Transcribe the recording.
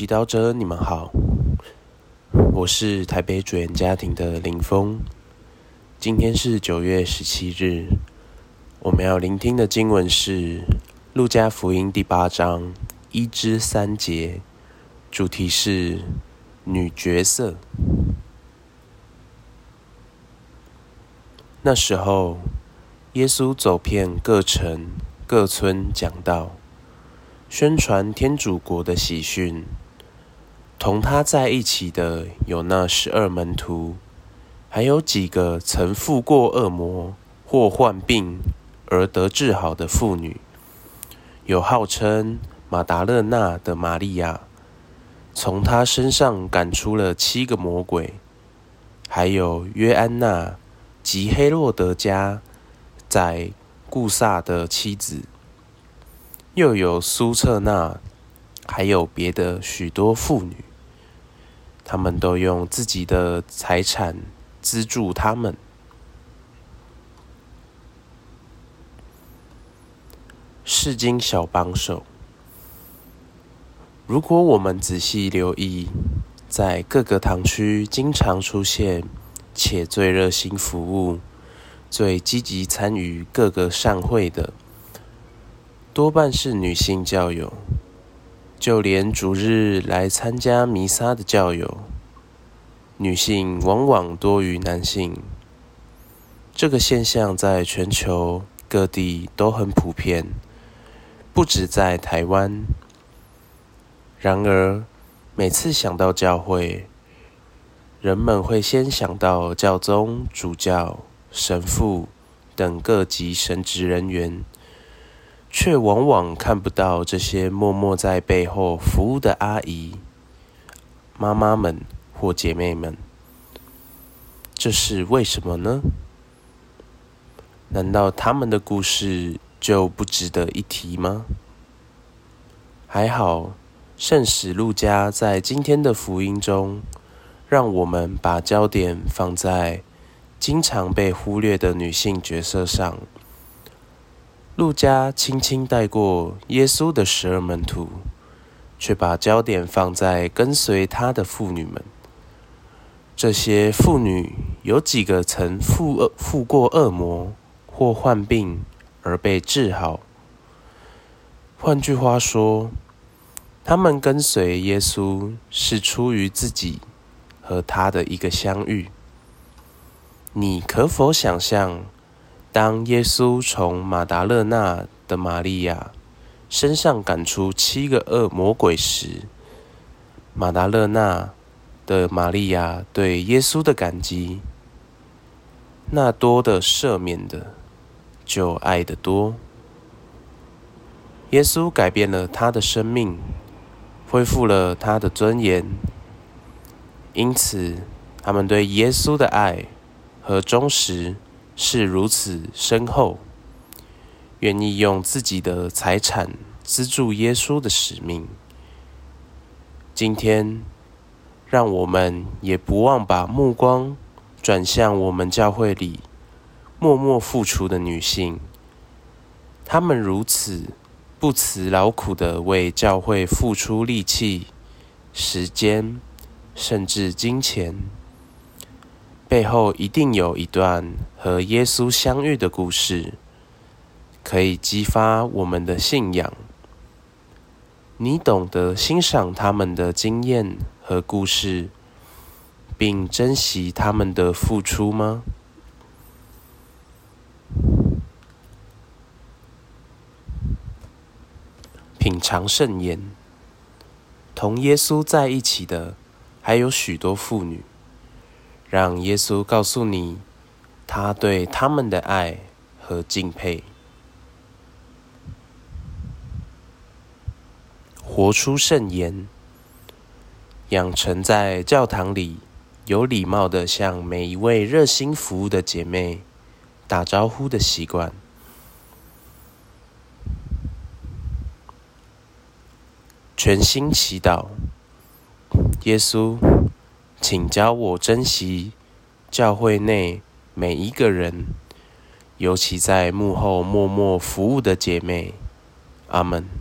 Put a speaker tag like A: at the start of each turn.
A: 祈祷者，你们好，我是台北主演家庭的林峰。今天是九月十七日，我们要聆听的经文是《路加福音》第八章一至三节，主题是女角色。那时候，耶稣走遍各城各村，讲道。宣传天主国的喜讯。同他在一起的有那十二门徒，还有几个曾负过恶魔或患病而得治好的妇女，有号称马达勒纳的玛利亚，从他身上赶出了七个魔鬼，还有约安娜及黑洛德家在顾萨的妻子。又有苏策纳，还有别的许多妇女，他们都用自己的财产资助他们。世经小帮手，如果我们仔细留意，在各个堂区经常出现且最热心服务、最积极参与各个善会的。多半是女性教友，就连逐日来参加弥撒的教友，女性往往多于男性。这个现象在全球各地都很普遍，不止在台湾。然而，每次想到教会，人们会先想到教宗、主教、神父等各级神职人员。却往往看不到这些默默在背后服务的阿姨、妈妈们或姐妹们，这是为什么呢？难道他们的故事就不值得一提吗？还好，圣史路加在今天的福音中，让我们把焦点放在经常被忽略的女性角色上。路加轻轻带过耶稣的十二门徒，却把焦点放在跟随他的妇女们。这些妇女有几个曾负恶、负过恶魔或患病而被治好？换句话说，他们跟随耶稣是出于自己和他的一个相遇。你可否想象？当耶稣从马达勒纳的玛利亚身上赶出七个恶魔鬼时，马达勒纳的玛利亚对耶稣的感激，那多的赦免的，就爱的多。耶稣改变了他的生命，恢复了他的尊严，因此他们对耶稣的爱和忠实。是如此深厚，愿意用自己的财产资助耶稣的使命。今天，让我们也不忘把目光转向我们教会里默默付出的女性，她们如此不辞劳苦的为教会付出力气、时间，甚至金钱。背后一定有一段和耶稣相遇的故事，可以激发我们的信仰。你懂得欣赏他们的经验和故事，并珍惜他们的付出吗？品尝圣言，同耶稣在一起的还有许多妇女。让耶稣告诉你，他对他们的爱和敬佩。活出圣言，养成在教堂里有礼貌的向每一位热心服务的姐妹打招呼的习惯。全心祈祷，耶稣。请教我珍惜教会内每一个人，尤其在幕后默默服务的姐妹。阿门。